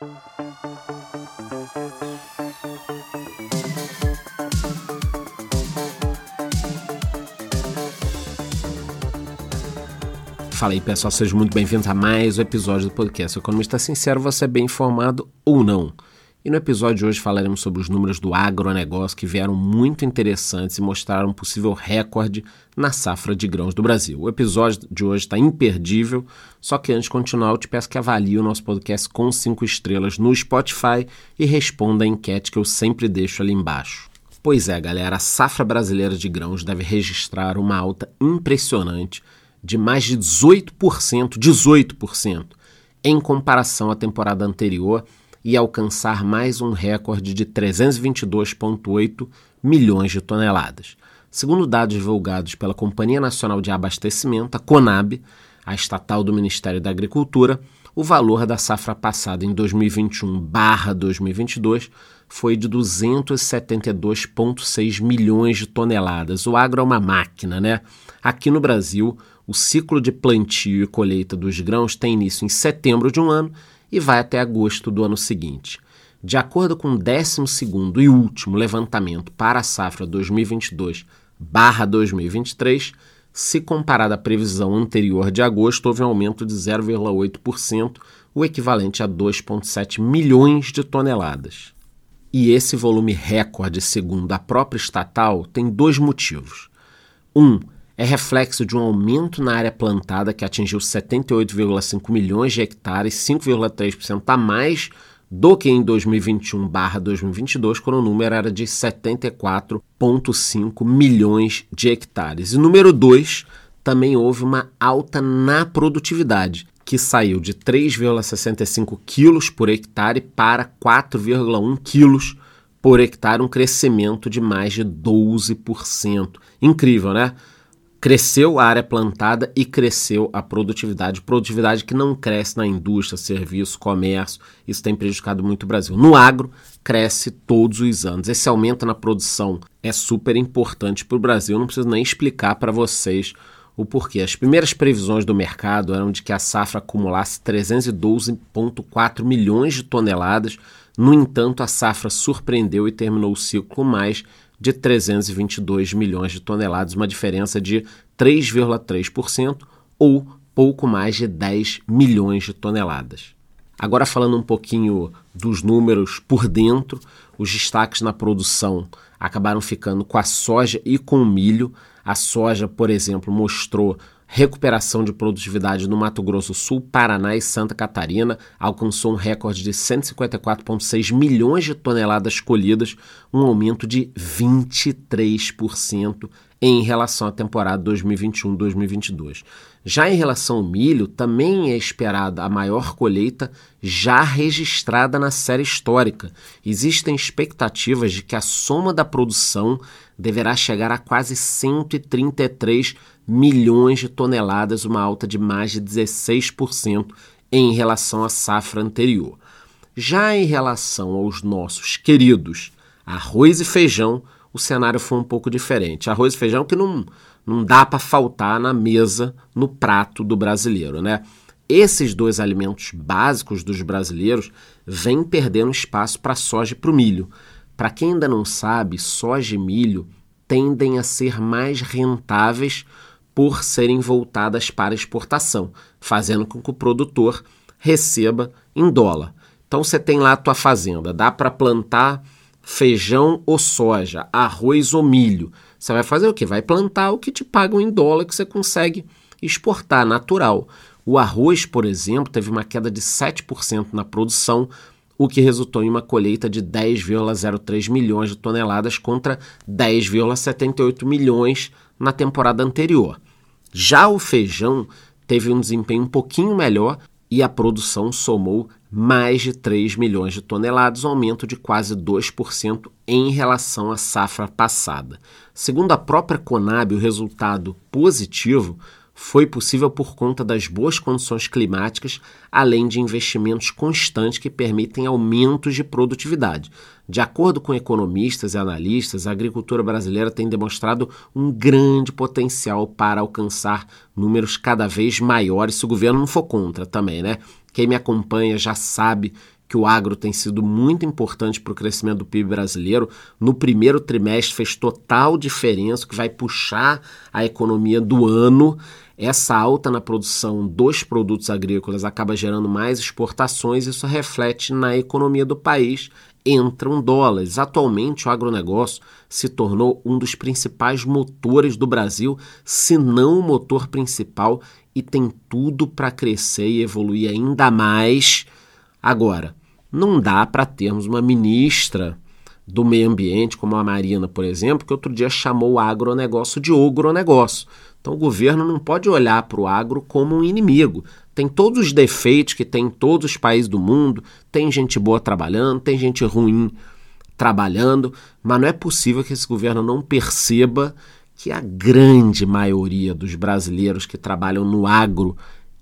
Fala aí pessoal, sejam muito bem-vindos a mais um episódio do podcast o Economista Sincero, você é bem informado ou não. E no episódio de hoje falaremos sobre os números do agronegócio que vieram muito interessantes e mostraram um possível recorde na safra de grãos do Brasil. O episódio de hoje está imperdível, só que antes de continuar eu te peço que avalie o nosso podcast com cinco estrelas no Spotify e responda a enquete que eu sempre deixo ali embaixo. Pois é, galera, a safra brasileira de grãos deve registrar uma alta impressionante de mais de 18%, 18% em comparação à temporada anterior e alcançar mais um recorde de 322,8 milhões de toneladas. Segundo dados divulgados pela Companhia Nacional de Abastecimento, a CONAB, a estatal do Ministério da Agricultura, o valor da safra passada em 2021/2022 foi de 272,6 milhões de toneladas. O agro é uma máquina, né? Aqui no Brasil, o ciclo de plantio e colheita dos grãos tem início em setembro de um ano e vai até agosto do ano seguinte. De acordo com o 12 e último levantamento para a safra 2022/2023, se comparado à previsão anterior de agosto, houve um aumento de 0,8%, o equivalente a 2,7 milhões de toneladas. E esse volume recorde, segundo a própria estatal, tem dois motivos. Um, é reflexo de um aumento na área plantada que atingiu 78,5 milhões de hectares, 5,3% a mais do que em 2021/2022, quando o número era de 74,5 milhões de hectares. E número 2, também houve uma alta na produtividade, que saiu de 3,65 quilos por hectare para 4,1 quilos por hectare, um crescimento de mais de 12%. Incrível, né? Cresceu a área plantada e cresceu a produtividade. Produtividade que não cresce na indústria, serviço, comércio. Isso tem prejudicado muito o Brasil. No agro, cresce todos os anos. Esse aumento na produção é super importante para o Brasil. Não preciso nem explicar para vocês o porquê. As primeiras previsões do mercado eram de que a safra acumulasse 312,4 milhões de toneladas. No entanto, a safra surpreendeu e terminou o ciclo mais de 322 milhões de toneladas, uma diferença de 3,3% ou pouco mais de 10 milhões de toneladas. Agora falando um pouquinho dos números por dentro, os destaques na produção acabaram ficando com a soja e com o milho. A soja, por exemplo, mostrou recuperação de produtividade no Mato Grosso Sul, Paraná e Santa Catarina, alcançou um recorde de 154,6 milhões de toneladas colhidas, um aumento de 23% em relação à temporada 2021-2022. Já em relação ao milho, também é esperada a maior colheita já registrada na série histórica. Existem expectativas de que a soma da produção deverá chegar a quase 133 milhões de toneladas, uma alta de mais de 16% em relação à safra anterior. Já em relação aos nossos queridos arroz e feijão, o cenário foi um pouco diferente. Arroz e feijão que não, não dá para faltar na mesa, no prato do brasileiro, né? Esses dois alimentos básicos dos brasileiros vêm perdendo espaço para soja e para o milho. Para quem ainda não sabe, soja e milho tendem a ser mais rentáveis por serem voltadas para exportação, fazendo com que o produtor receba em dólar. Então você tem lá a tua fazenda, dá para plantar feijão ou soja, arroz ou milho. Você vai fazer o que? Vai plantar o que te pagam em dólar que você consegue exportar, natural. O arroz, por exemplo, teve uma queda de 7% na produção, o que resultou em uma colheita de 10,03 milhões de toneladas contra 10,78 milhões na temporada anterior. Já o feijão teve um desempenho um pouquinho melhor e a produção somou mais de 3 milhões de toneladas, um aumento de quase 2% em relação à safra passada. Segundo a própria Conab, o resultado positivo foi possível por conta das boas condições climáticas, além de investimentos constantes que permitem aumentos de produtividade. De acordo com economistas e analistas, a agricultura brasileira tem demonstrado um grande potencial para alcançar números cada vez maiores se o governo não for contra também, né? Quem me acompanha já sabe que o agro tem sido muito importante para o crescimento do PIB brasileiro. No primeiro trimestre fez total diferença, que vai puxar a economia do ano. Essa alta na produção dos produtos agrícolas acaba gerando mais exportações, isso reflete na economia do país entram dólares. Atualmente, o agronegócio se tornou um dos principais motores do Brasil, se não o motor principal, e tem tudo para crescer e evoluir ainda mais. Agora, não dá para termos uma ministra do meio ambiente, como a Marina, por exemplo, que outro dia chamou o agronegócio de ogronegócio. Então o governo não pode olhar para o agro como um inimigo. Tem todos os defeitos que tem em todos os países do mundo, tem gente boa trabalhando, tem gente ruim trabalhando, mas não é possível que esse governo não perceba que a grande maioria dos brasileiros que trabalham no agro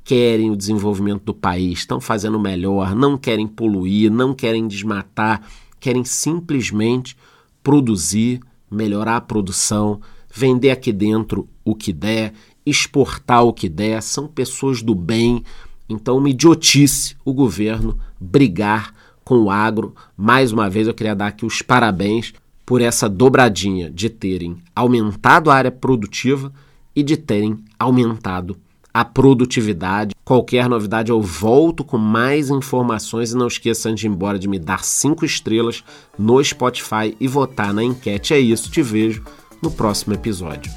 querem o desenvolvimento do país, estão fazendo melhor, não querem poluir, não querem desmatar, querem simplesmente produzir, melhorar a produção, vender aqui dentro o que der, exportar o que der, são pessoas do bem. Então, uma idiotice o governo brigar com o agro. Mais uma vez, eu queria dar aqui os parabéns por essa dobradinha de terem aumentado a área produtiva e de terem aumentado a produtividade. Qualquer novidade eu volto com mais informações e não esqueçam de ir embora de me dar cinco estrelas no Spotify e votar na enquete. É isso, te vejo no próximo episódio.